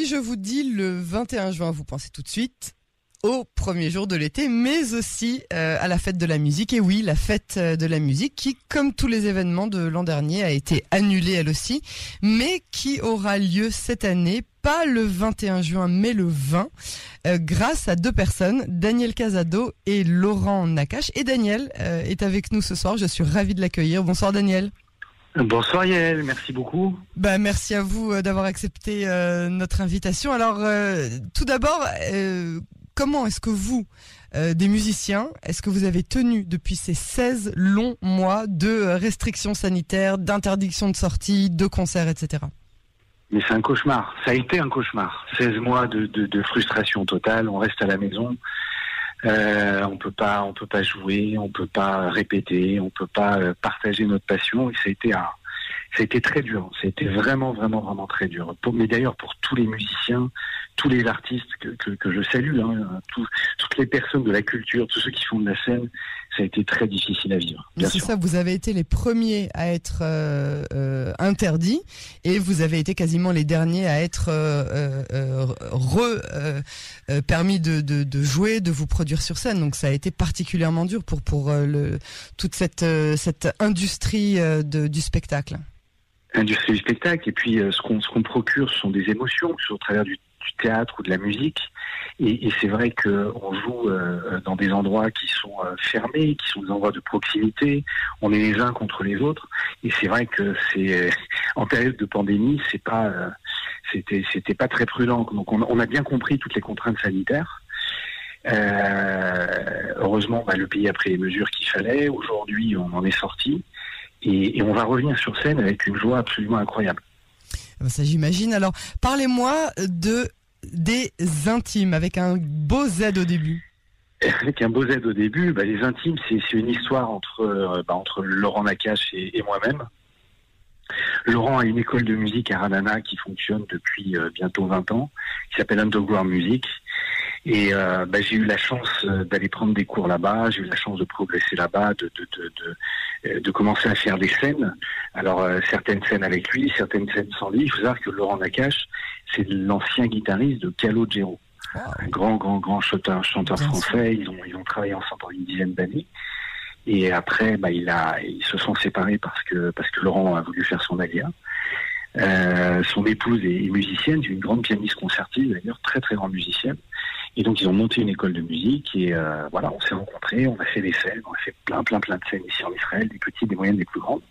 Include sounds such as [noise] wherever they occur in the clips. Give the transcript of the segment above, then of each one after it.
si je vous dis le 21 juin, vous pensez tout de suite au premier jour de l'été, mais aussi euh, à la fête de la musique. Et oui, la fête euh, de la musique qui, comme tous les événements de l'an dernier, a été annulée elle aussi, mais qui aura lieu cette année, pas le 21 juin, mais le 20, euh, grâce à deux personnes, Daniel Casado et Laurent Nakache. Et Daniel est avec nous ce soir, je suis ravie de l'accueillir. Bonsoir Daniel. Bonsoir Yael, merci beaucoup. Bah, merci à vous d'avoir accepté notre invitation. Alors, tout d'abord, comment est-ce que vous, euh, des musiciens, est-ce que vous avez tenu depuis ces 16 longs mois de euh, restrictions sanitaires, d'interdiction de sortie, de concerts, etc. Mais c'est un cauchemar. Ça a été un cauchemar. 16 mois de, frustration totale. On reste à la maison. Euh, on peut pas, on peut pas jouer, on peut pas répéter, on peut pas partager notre passion. Et ça a été un, ça a été très dur. Ça a été vraiment, vraiment, vraiment très dur. mais d'ailleurs, pour tous les musiciens, tous les artistes que, je salue, hein, toutes les personnes de la culture, tous ceux qui font de la scène, ça a été très difficile à vivre. C'est ça, vous avez été les premiers à être euh, euh, interdits et vous avez été quasiment les derniers à être euh, re, permis de, jouer, de vous produire sur scène. Donc ça a été particulièrement dur pour, pour le, toute cette, cette industrie du spectacle industrie du spectacle. Et puis, euh, ce qu'on qu'on procure, ce sont des émotions, au travers du, théâtre ou de la musique. Et, c'est vrai qu'on joue euh, dans des endroits qui sont euh, fermés, qui sont des endroits de proximité. On est les uns contre les autres. Et c'est vrai que c'est [laughs] en période de pandémie, c'est pas c'était c'était pas très prudent. Donc on, on, a bien compris toutes les contraintes sanitaires. heureusement, bah, le pays a pris les mesures qu'il fallait. Aujourd'hui, on en est sorti. Et, on va revenir sur scène avec une joie absolument incroyable. Ah bah ça j'imagine. Alors parlez-moi de des intimes avec un beau Z au début. Avec un beau Z au début, bah, les intimes, c'est une histoire entre, euh, bah, entre Laurent Nakache et, moi-même. Laurent a une école de musique à Ranana qui fonctionne depuis euh, bientôt 20 ans, qui s'appelle Underground Music. Et euh, bah, j'ai eu la chance d'aller prendre des cours là-bas, j'ai eu la chance de progresser là-bas, de, de, de, de, euh, de commencer à faire des scènes. Alors certaines scènes avec lui, certaines scènes sans lui. Il faut savoir que Laurent Nakache, c'est l'ancien guitariste de Calogero, un grand, grand, grand chanteur, chanteur français. Ils ont, ils ont travaillé ensemble pendant une dizaine d'années. Et après, bah, il a, ils se sont séparés parce que parce que Laurent a voulu faire son alia. Euh, son épouse est musicienne, une grande pianiste concertiste d'ailleurs, très très grande musicienne. Et donc ils ont monté une école de musique et euh, voilà, on s'est rencontrés, on a fait des scènes, on a fait plein plein plein de scènes ici en Israël, des petites, des moyennes, des plus grandes.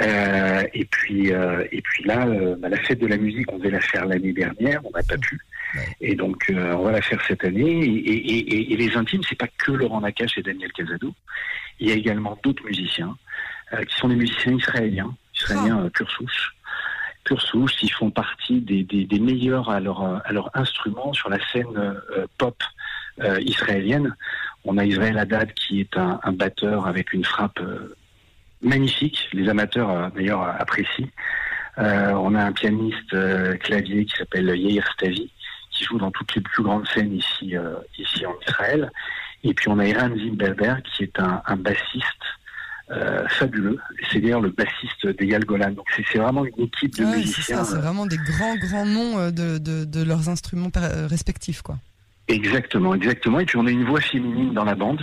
Euh, et puis euh, et puis là, euh, bah, la fête de la musique, on devait la faire l'année dernière, on n'a pas pu. Et donc euh, on va la faire cette année. Et, et, et, et les intimes, c'est pas que Laurent Nakache et Daniel Casado. Il y a également d'autres musiciens qui sont des musiciens israéliens, israéliens oh. pure souche pure souche, ils font partie des, meilleurs à leur, à leur instrument sur la scène euh, pop euh, israélienne. On a Israël Haddad qui est un, batteur avec une frappe euh, magnifique, les amateurs d'ailleurs apprécient. on a un pianiste clavier qui s'appelle Yair Stavi, qui joue dans toutes les plus grandes scènes ici, ici en Israël. Et puis on a Iran Zimberberg qui est un bassiste euh, fabuleux. C'est d'ailleurs le bassiste d'Egal Golan. Donc c'est vraiment une équipe de musiciens. C'est vraiment des grands grands noms euh, de, de, de, leurs instruments euh, respectifs, quoi. Exactement, exactement. Et puis on a une voix féminine dans la bande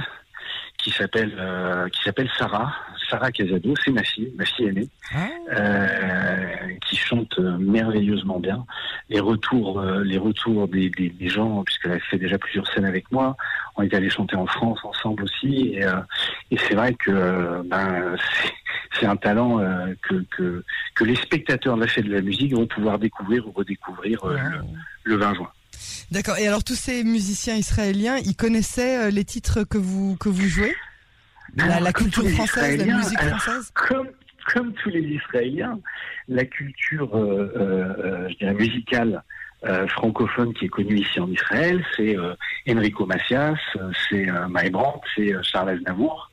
qui s'appelle euh, qui s'appelle Sarah, Sarah Casado, c'est ma fille, ma fille aînée, ah. euh, qui chante merveilleusement bien. Les retours, euh, les retours des, des, des gens, puisqu'elle a fait déjà plusieurs scènes avec moi, on est allé chanter en France ensemble aussi, et, euh, et c'est vrai que ben, c'est un talent que, que, que les spectateurs de la fête de la musique vont pouvoir découvrir ou redécouvrir le, le 20 juin. D'accord. Et alors tous ces musiciens israéliens, ils connaissaient euh, les titres que vous que vous jouez? La, culture française, la musique française comme, comme tous les Israéliens, la culture, euh, euh, je dirais, musicale francophone qui est connue ici en Israël, c'est Enrico Macias, c'est Maï Brandt, c'est Charles Aznavour.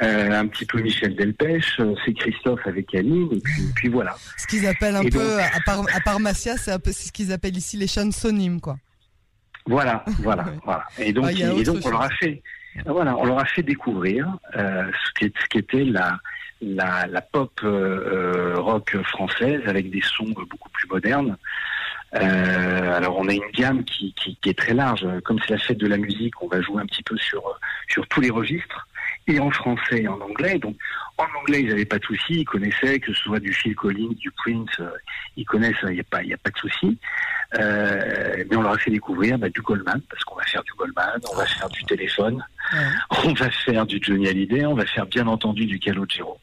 Euh, un petit peu Michel Delpech, euh, c'est Christophe avec Annie, et puis, voilà. Ce qu'ils appellent un peu, à part, à part Massia, c'est un peu ce qu'ils appellent ici les chansonnimes, quoi. Voilà, voilà, [laughs] voilà. Et donc, et donc on leur a fait, voilà, on leur a fait découvrir euh, ce qu'était la, la, la pop euh, rock française avec des sons beaucoup plus modernes. Euh, alors on a une gamme qui, est très large. Comme c'est la fête de la musique, on va jouer un petit peu sur sur tous les registres et en français et en anglais. Donc en anglais, ils n'avaient pas de souci, ils connaissaient que ce soit du Phil Collins, du Prince, euh, ils connaissent, il n'y a pas, a pas de souci. Euh, mais on leur a fait découvrir bah, du Goldman parce qu'on va faire du Goldman, on va faire du téléphone, on va faire du Johnny Hallyday, on va faire bien entendu du Calogero.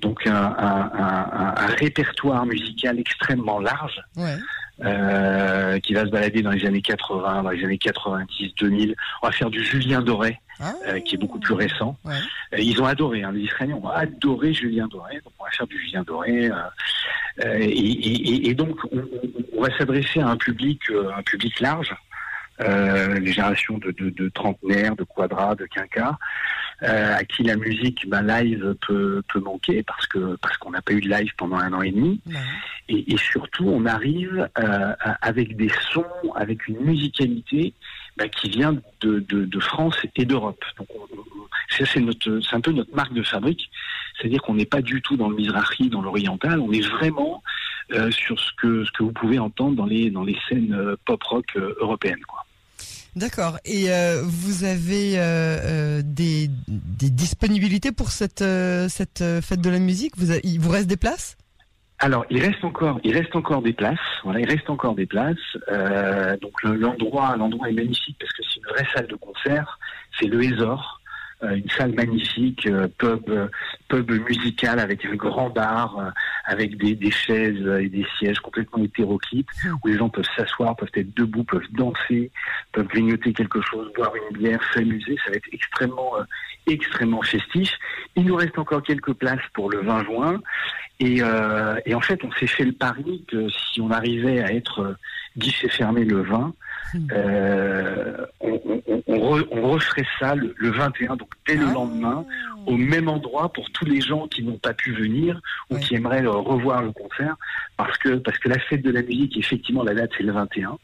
Donc un, un, un, un, répertoire musical extrêmement large. Ouais. Euh, qui va se balader dans les années 80, dans les années 90, 2000. On va faire du Julien Doré, ah. euh, qui est beaucoup plus récent. Ouais. Euh, ils ont adoré, hein, les Israéliens ont adoré Julien Doré. Donc on va faire du Julien Doré. Et, et, et, donc on, on va s'adresser à un public, un public large. Euh, les générations de, de, de, trentenaires, de quadras, de quinquas, euh, à qui la musique ben, live peut, peut manquer parce que parce qu'on n'a pas eu de live pendant un an et demi. Et, et, surtout, on arrive euh, avec des sons, avec une musicalité ben, qui vient de, de, de France et d'Europe. Donc, c'est notre, c'est un peu notre marque de fabrique. C'est-à-dire qu'on n'est pas du tout dans le Mizrahi, dans l'oriental. On est vraiment euh, sur ce que ce que vous pouvez entendre dans les dans les scènes euh, pop rock euh, européennes, quoi. D'accord. Et euh, vous avez euh, euh, des, disponibilités pour cette, fête de la musique? Vous Il vous reste des places? Alors, il reste encore, il reste encore des places. Il reste encore des places. Donc l'endroit, l'endroit est magnifique parce que c'est une vraie salle de concert. C'est le Hésor. Euh, une salle magnifique, euh, pub, euh, pub musical avec un grand bar, avec des, des, chaises et des sièges complètement hétéroclites, où les gens peuvent s'asseoir, peuvent être debout, peuvent danser, peuvent grignoter quelque chose, boire une bière, s'amuser. Ça va être extrêmement, extrêmement festif. Il nous reste encore quelques places pour le 20 juin. Et, euh, et en fait, on s'est fait le pari que si on arrivait à être guichet fermé le 20, euh, on, on, on, re, on, referait ça le, le 21, donc dès le ah. lendemain, au même endroit pour tous les gens qui n'ont pas pu venir ou qui aimeraient revoir le concert, parce que parce que la fête de la musique, effectivement, la date c'est le 21.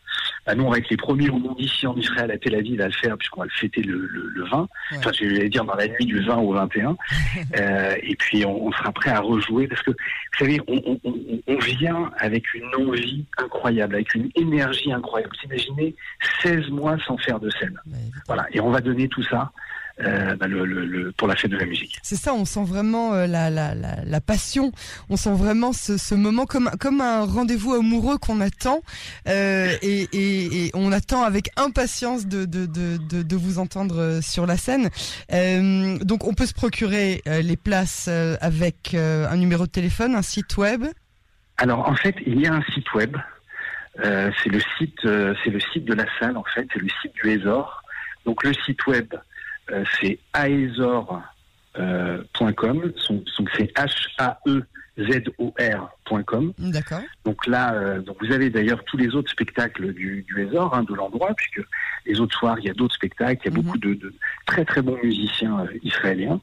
Bah, nous, on va être les premiers au monde ici en Israël, à Tel Aviv, à le faire, puisqu'on va le fêter le, le, le 20. Ouais. Enfin, je vais dire dans la nuit du 20 au 21. [laughs] euh, et puis, on, on, sera prêt à rejouer, parce que, vous savez, on, on, on vient avec une envie incroyable, avec une énergie incroyable. Vous imaginez 16 mois sans faire de scène. Ouais. Voilà. Et on va donner tout ça euh, bah, le, le, le, pour la fête de la musique. C'est ça, on sent vraiment euh, la, la, la, la, passion, on sent vraiment ce, ce moment comme, comme un rendez-vous amoureux qu'on attend euh, et, et, et, on attend avec impatience de, de, de, de, de vous entendre sur la scène. Donc on peut se procurer les places avec un numéro de téléphone, un site web? Alors en fait, il y a un site web. c'est le site, c'est le site de la salle en fait, c'est le site du Hésor. Donc le site web, c'est aezor.com, euh, donc c'est H-A-E-Z-O-R.com. D'accord. Donc là, euh, donc vous avez d'ailleurs tous les autres spectacles du, du hein, de l'endroit, puisque les autres soirs, il y a d'autres spectacles, il y a mm -hmm. beaucoup de, de, très très bons musiciens euh, israéliens.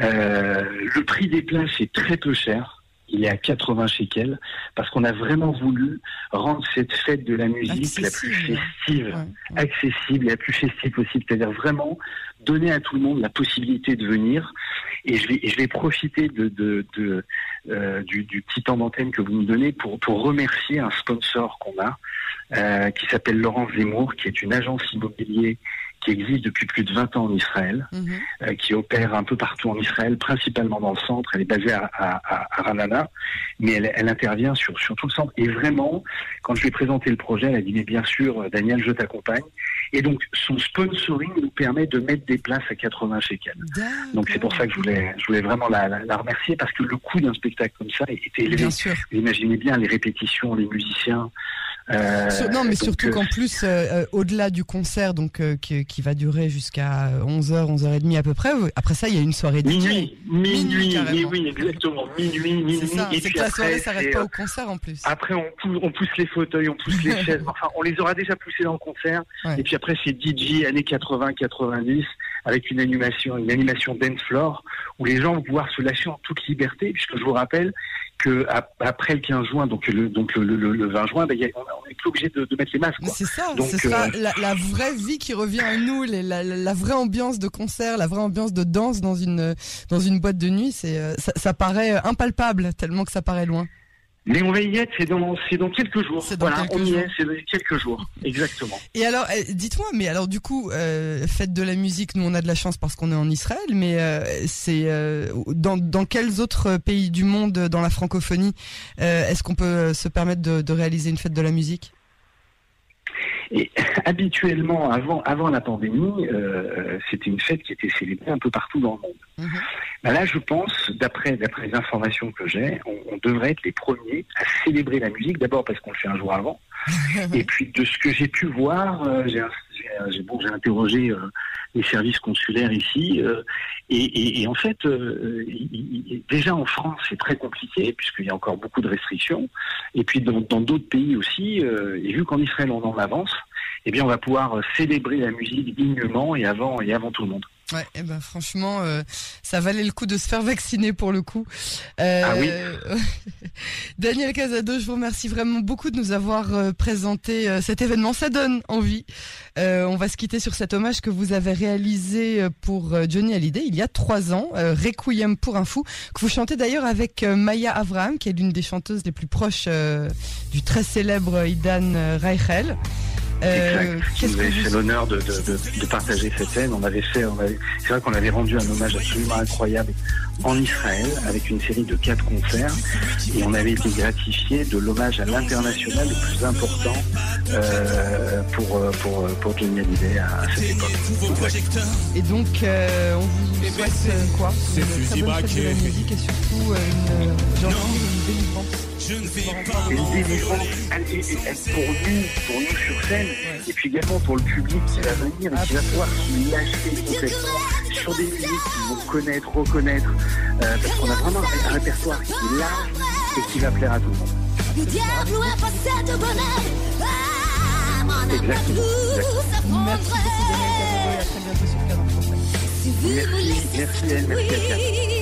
Euh, le prix des places est très peu cher il est à 80 shekels, parce qu'on a vraiment voulu rendre cette fête de la musique accessible. la plus festive, ouais, ouais. accessible et la plus festive possible, c'est-à-dire vraiment donner à tout le monde la possibilité de venir. Et je vais, et je vais profiter de, de, de euh, du, du, petit temps d'antenne que vous nous donnez pour, pour remercier un sponsor qu'on a, euh, qui s'appelle Laurent Zemmour, qui est une agence immobilière qui existe depuis plus de 20 ans en Israël, mmh. euh, qui opère un peu partout en Israël, principalement dans le centre. Elle est basée à, à, à Ranana, mais elle, elle, intervient sur, sur tout le centre. Et vraiment, quand je lui ai présenté le projet, elle a dit, mais bien sûr, Daniel, je t'accompagne. Et donc, son sponsoring nous permet de mettre des places à 80 shekels. Donc, c'est pour ça que je voulais, je voulais vraiment la, la, la remercier, parce que le coût d'un spectacle comme ça était élevé. Bien sûr. Vous imaginez bien les répétitions, les musiciens. Euh, non, mais surtout qu'en plus, euh, au-delà du concert, donc euh, qui, qui, va durer jusqu'à 11h, 11h30 à peu près, après ça, il y a une soirée de Minuit, minuit, minuit, oui, exactement, minuit, minuit. C'est ça, et puis que la soirée s'arrête pas au concert en plus. Après, on pousse, on pousse les fauteuils, on pousse les chaises, [laughs] enfin, on les aura déjà poussés dans le concert, ouais. et puis après, c'est DJ années 80-90, avec une animation, une animation dance floor, où les gens vont pouvoir se lâcher en toute liberté, puisque je vous rappelle, que après le 15 juin, donc le, donc le, le, le 20 juin, ben, on est plus obligé de, de, mettre les masques. C'est ça, donc, ce sera euh... la, la, vraie vie qui revient à nous, les, la, la, vraie ambiance de concert, la vraie ambiance de danse dans une, dans une boîte de nuit. C'est, euh, ça, ça paraît impalpable tellement que ça paraît loin. Mais on va y être, c'est dans, quelques jours. C'est dans voilà, quelques on y jours. est, c'est dans quelques jours, [laughs] exactement. Et alors, euh, dites-moi, mais alors du coup, euh, faites de la musique, nous on a de la chance parce qu'on est en Israël, mais euh, c'est euh, dans, dans quels autres pays du monde, dans la francophonie, euh, est-ce qu'on peut se permettre de, de réaliser une fête de la musique? Et habituellement, avant, avant la pandémie, euh, c'était une fête qui était célébrée un peu partout dans le monde. Mhm. Ben là, je pense, d'après les informations que j'ai, on, on devrait être les premiers à célébrer la musique. D'abord parce qu'on le fait un jour avant, [laughs] et puis de ce que j'ai pu voir, euh, j'ai bon, interrogé euh, les services consulaires ici, euh, et, et- et en fait, euh, il- déjà en France, c'est très compliqué puisqu'il y a encore beaucoup de restrictions, et puis dans d'autres pays aussi. euh, et vu qu'en Israël on en avance, eh bien, on va pouvoir euh, célébrer la musique dignement et avant et avant tout le monde. Ouais, eh ben franchement, euh, ça valait le coup de se faire vacciner pour le coup. Euh, Ah oui. [laughs] Daniel Casado, je vous remercie vraiment beaucoup de nous avoir présenté cet événement. Ça donne envie. Euh, on va se quitter sur cet hommage que vous avez réalisé pour Johnny Hallyday il y a trois ans, Requiem pour un fou, que vous chantez d'ailleurs avec Maya Avraham, qui est l'une des chanteuses les plus proches du très célèbre Idan Reichel. Euh, Exact. Qui Qu'est-ce nous que avait fait vous... l'honneur de, de, de, de partager cette scène. On avait fait, avait, c'est vrai qu'on avait rendu un hommage absolument incroyable en Israël avec une série de quatre concerts et on avait été gratifié de l'hommage à l'international le plus important euh, pour, euh, pour, euh, pour Johnny Hallyday à, à cette époque. Et donc, euh, on vous souhaite euh, quoi? C'est Une très fusil bonne fête de la braqué. musique et surtout euh, une, Je ne vais pas elle- elle- elle- pour nous, pour nous sur scène, et puis également pour le public qui va venir et qui va pouvoir se lâcher complètement sur des musiques qu'ils vont connaître, reconnaître, euh, parce qu'on a vraiment un répertoire qui est large et qui va plaire à tout le monde. Le diable passé de bonheur. Ah, Exactement. Merci et à très bientôt sur Merci, merci, merci, alors